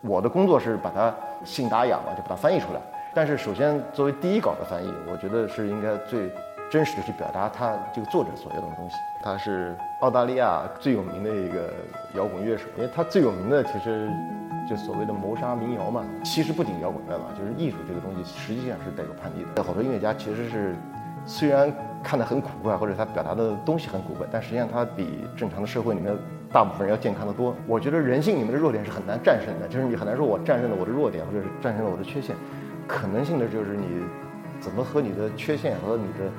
我的工作是把它信达雅嘛，就把它翻译出来。但是首先作为第一稿的翻译，我觉得是应该最真实的去表达他这个作者所要的东西。他是澳大利亚最有名的一个摇滚乐手，因为他最有名的其实就所谓的谋杀民谣嘛。其实不仅摇滚乐嘛，就是艺术这个东西实际上是带有叛逆的。好多音乐家其实是虽然看得很古怪，或者他表达的东西很古怪，但实际上他比正常的社会里面大部分人要健康的多。我觉得人性里面的弱点是很难战胜的，就是你很难说我战胜了我的弱点，或者是战胜了我的缺陷。可能性的就是你怎么和你的缺陷和你的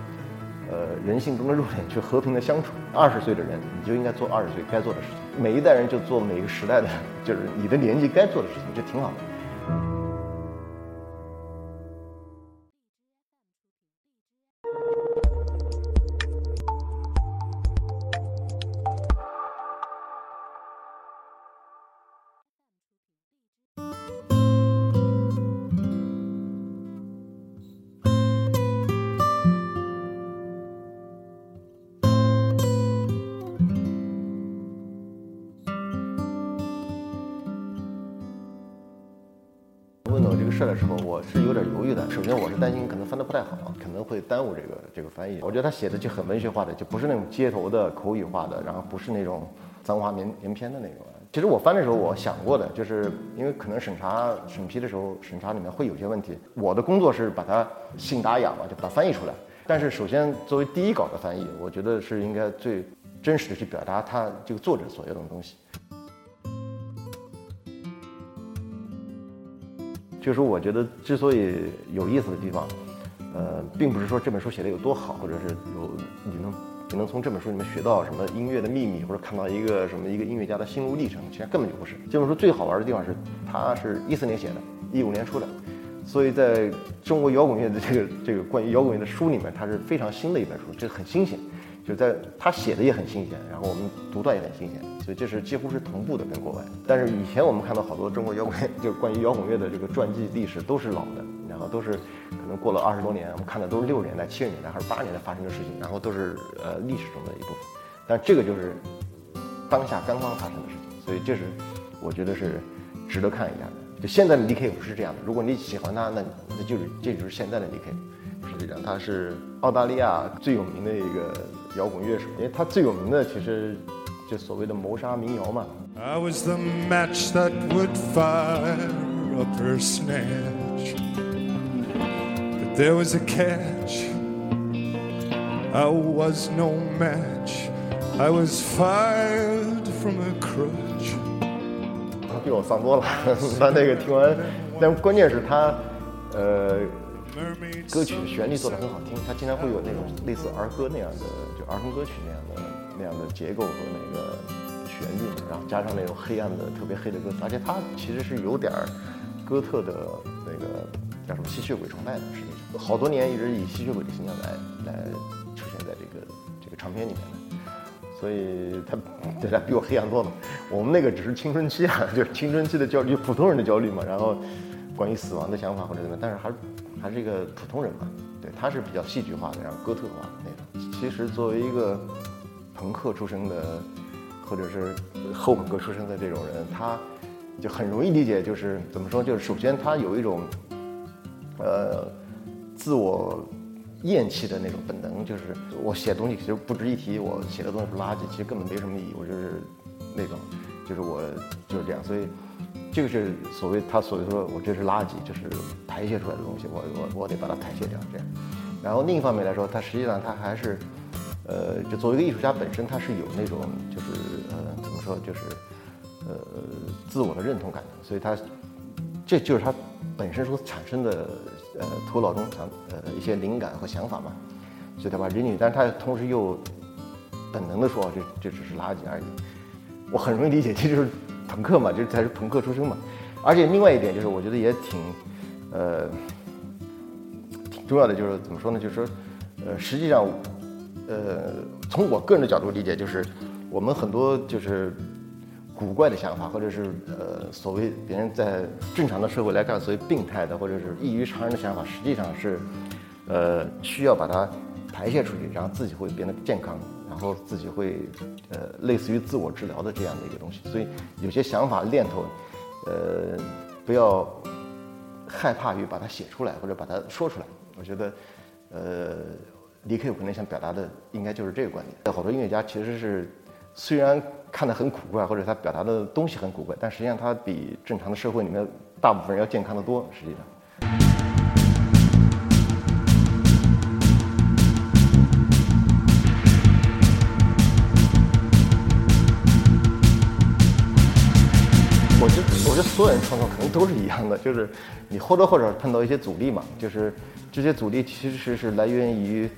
呃人性中的弱点去和平的相处。二十岁的人，你就应该做二十岁该做的事情。每一代人就做每个时代的，就是你的年纪该做的事情，这挺好的。问到这个事儿的时候，我是有点犹豫的。首先，我是担心可能翻得不太好，可能会耽误这个这个翻译。我觉得他写的就很文学化的，就不是那种街头的口语化的，然后不是那种脏话连连篇的那种。其实我翻的时候，我想过的，就是因为可能审查审批的时候，审查里面会有些问题。我的工作是把它信达雅嘛，就把它翻译出来。但是首先，作为第一稿的翻译，我觉得是应该最真实的去表达他这个作者所要的东西。就是，我觉得之所以有意思的地方，呃，并不是说这本书写的有多好，或者是有你能你能从这本书里面学到什么音乐的秘密，或者看到一个什么一个音乐家的心路历程，其实根本就不是。这本书最好玩的地方是，它是一四年写的，一五年出的，所以在中国摇滚乐的这个这个关于摇滚乐的书里面，它是非常新的一本书，这个很新鲜。就在他写的也很新鲜，然后我们读到也很新鲜，所以这是几乎是同步的跟国外。但是以前我们看到好多中国摇滚，就关于摇滚乐的这个传记历史都是老的，然后都是可能过了二十多年，我们看的都是六十年代、七十年代还是八十年代发生的事情，然后都是呃历史中的一部分。但这个就是当下刚刚发生的事情，所以这是我觉得是值得看一下的。就现在的 DK 不是这样的，如果你喜欢他，那那就是这就是现在的 DK。实际上他是澳大利亚最有名的一个摇滚乐手，因为他最有名的其实就所谓的谋杀民谣嘛。I was the match that would fire up her snatch, but there was a catch. I was no match. I was fired from a crutch. 他比我丧多了，他那个听完，但关键是他，呃。歌曲旋律做的很好听，它经常会有那种类似儿歌那样的，就儿童歌曲那样的那样的结构和那个旋律，然后加上那种黑暗的特别黑的歌词，而且它其实是有点儿哥特的那个叫什么吸血鬼崇拜的，实际上好多年一直以吸血鬼的形象来来出现在这个这个唱片里面的，所以他对他比我黑暗多了。我们那个只是青春期啊，就是青春期的焦虑，普通人的焦虑嘛，然后关于死亡的想法或者怎么，但是还是。还是一个普通人嘛，对，他是比较戏剧化的，然后哥特化的那种。其实作为一个朋克出身的，或者是后朋克出身的这种人，他就很容易理解，就是怎么说，就是首先他有一种呃自我厌弃的那种本能，就是我写东西其实不值一提，我写的东西是垃圾，其实根本没什么意义，我就是那种，就是我就是这样，所以。这个是所谓他所谓说，我这是垃圾，就是排泄出来的东西，我我我得把它排泄掉，这样。然后另一方面来说，他实际上他还是，呃，就作为一个艺术家本身，他是有那种就是呃怎么说，就是呃自我的认同感的，所以他这就是他本身所产生的呃头脑中想呃一些灵感和想法嘛，所以他把人女，但是他同时又本能的说，这这只是垃圾而已。我很容易理解，这就是。朋克嘛，这才是朋克出身嘛，而且另外一点就是，我觉得也挺，呃，挺重要的，就是怎么说呢？就是说，呃，实际上，呃，从我个人的角度理解，就是我们很多就是古怪的想法，或者是呃，所谓别人在正常的社会来看，所谓病态的或者是异于常人的想法，实际上是，呃，需要把它排泄出去，然后自己会变得健康。然后自己会，呃，类似于自我治疗的这样的一个东西，所以有些想法念头，呃，不要害怕于把它写出来或者把它说出来。我觉得，呃，李克有可能想表达的应该就是这个观点。好多音乐家其实是虽然看得很古怪，或者他表达的东西很古怪，但实际上他比正常的社会里面大部分人要健康的多。实际上。所有人创作可能都是一样的，就是你或多或少碰到一些阻力嘛。就是这些阻力其实是来源于，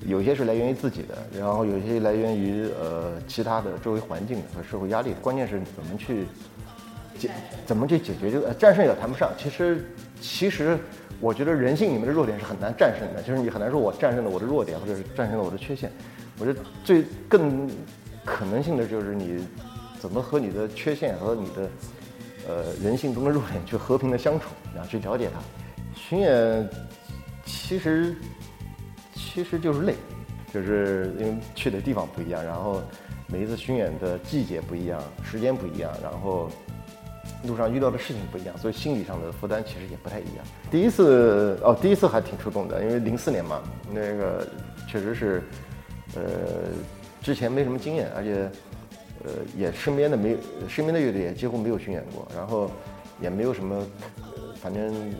有些是来源于自己的，然后有些来源于呃其他的周围环境和社会压力。关键是怎么去解，怎么去解决这个呃战胜也谈不上。其实其实我觉得人性里面的弱点是很难战胜的，就是你很难说我战胜了我的弱点，或者是战胜了我的缺陷。我觉得最更可能性的就是你怎么和你的缺陷和你的。呃，人性中的弱点去和平的相处，然 后去了解它。巡演其实其实就是累，就是因为去的地方不一样，然后每一次巡演的季节不一样，时间不一样，然后路上遇到的事情不一样，所以心理上的负担其实也不太一样。第一次哦，第一次还挺触动的，因为零四年嘛，那个确实是呃之前没什么经验，而且。呃，也身边的没，身边的乐队也几乎没有巡演过，然后也没有什么，呃反正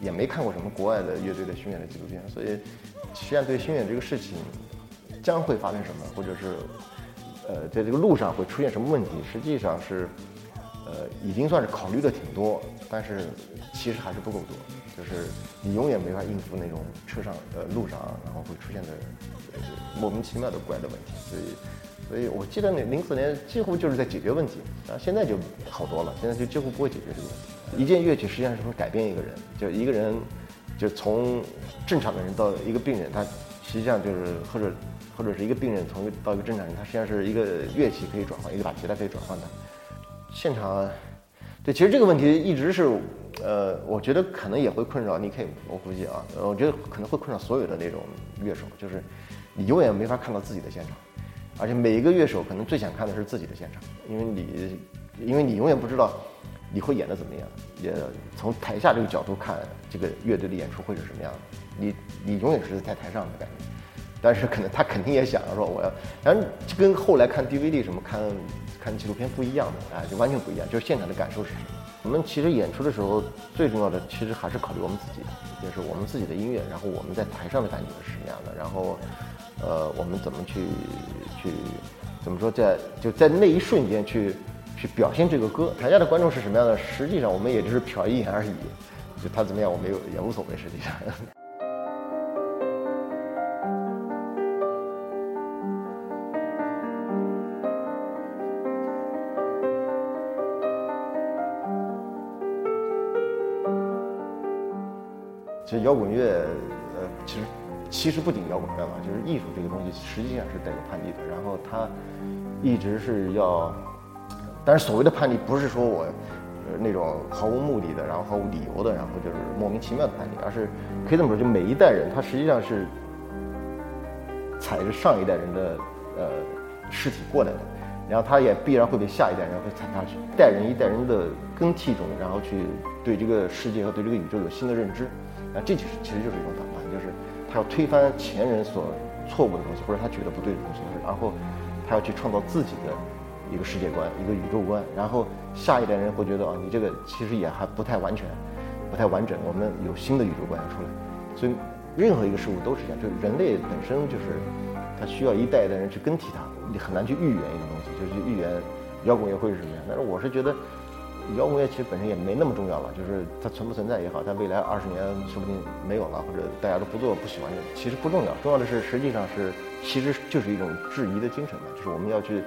也没看过什么国外的乐队的巡演的纪录片，所以实际上对巡演这个事情将会发生什么，或者是呃在这个路上会出现什么问题，实际上是呃已经算是考虑的挺多，但是其实还是不够多，就是你永远没法应付那种车上呃路上然后会出现的呃莫名其妙的怪的问题，所以。所以我记得那零四年几乎就是在解决问题，啊，现在就好多了，现在就几乎不会解决这个问题。一件乐器实际上是会改变一个人，就一个人，就从正常的人到一个病人，他实际上就是或者或者是一个病人从到一个正常人，他实际上是一个乐器可以转换，一个把吉他可以转换的。现场，对，其实这个问题一直是，呃，我觉得可能也会困扰 Nick，我估计啊，我觉得可能会困扰所有的那种乐手，就是你永远没法看到自己的现场。而且每一个乐手可能最想看的是自己的现场，因为你，因为你永远不知道你会演的怎么样，也从台下这个角度看这个乐队的演出会是什么样的。你你永远是在台上的感觉，但是可能他肯定也想说我要，反正跟后来看 DVD 什么看看纪录片不一样的，哎，就完全不一样，就是现场的感受是什么。我们其实演出的时候最重要的其实还是考虑我们自己，就是我们自己的音乐，然后我们在台上的感觉是什么样的，然后。呃，我们怎么去去怎么说，在就在那一瞬间去去表现这个歌？台下的观众是什么样的？实际上我们也就是瞟一眼而已，就他怎么样，我没有也无所谓。实际上，其实摇滚乐，呃，其实。其实不仅摇滚乐嘛，就是艺术这个东西，实际上是带有叛逆的。然后他一直是要，但是所谓的叛逆，不是说我呃那种毫无目的的，然后毫无理由的，然后就是莫名其妙的叛逆，而是可以这么说，就每一代人他实际上是踩着上一代人的呃尸体过来的，然后他也必然会被下一代人会踩下去，代人一代人的更替中，然后去对这个世界和对这个宇宙有新的认知，那这就是其实就是一种反叛，就是。他要推翻前人所错误的东西，或者他觉得不对的东西，然后他要去创造自己的一个世界观、一个宇宙观，然后下一代人会觉得啊，你这个其实也还不太完全、不太完整，我们有新的宇宙观要出来。所以任何一个事物都是这样，就是人类本身就是他需要一代一代人去更替它，你很难去预言一个东西，就是预言摇滚乐会是什么样。但是我是觉得。摇滚乐其实本身也没那么重要了，就是它存不存在也好，它未来二十年说不定没有了，或者大家都不做不喜欢这，其实不重要。重要的是，实际上是其实就是一种质疑的精神嘛，就是我们要去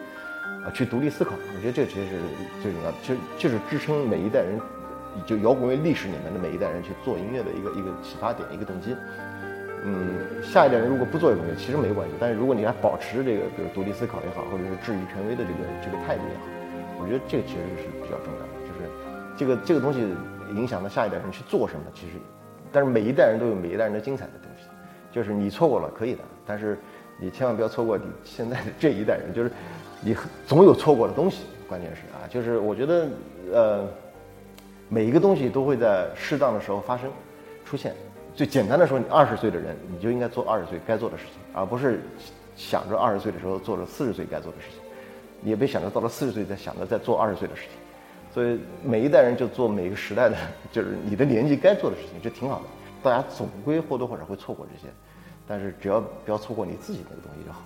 啊去独立思考。我觉得这其实是最重要的，其实就是支撑每一代人，就摇滚乐历史里面的每一代人去做音乐的一个一个启发点，一个动机。嗯，下一代人如果不做摇滚乐，其实没关系。但是如果你还保持这个，比如独立思考也好，或者是质疑权威的这个这个态度也好，我觉得这个其实是比较重要的。这个这个东西影响到下一代人去做什么，其实，但是每一代人都有每一代人的精彩的东西，就是你错过了可以的，但是你千万不要错过你现在的这一代人，就是你总有错过的东西，关键是啊，就是我觉得呃，每一个东西都会在适当的时候发生、出现。最简单的说，你二十岁的人，你就应该做二十岁该做的事情，而不是想着二十岁的时候做着四十岁该做的事情。你也别想着到了四十岁再想着再做二十岁的事情。所以每一代人就做每个时代的，就是你的年纪该做的事情，这挺好的。大家总归或多或少会错过这些，但是只要不要错过你自己那个东西就好。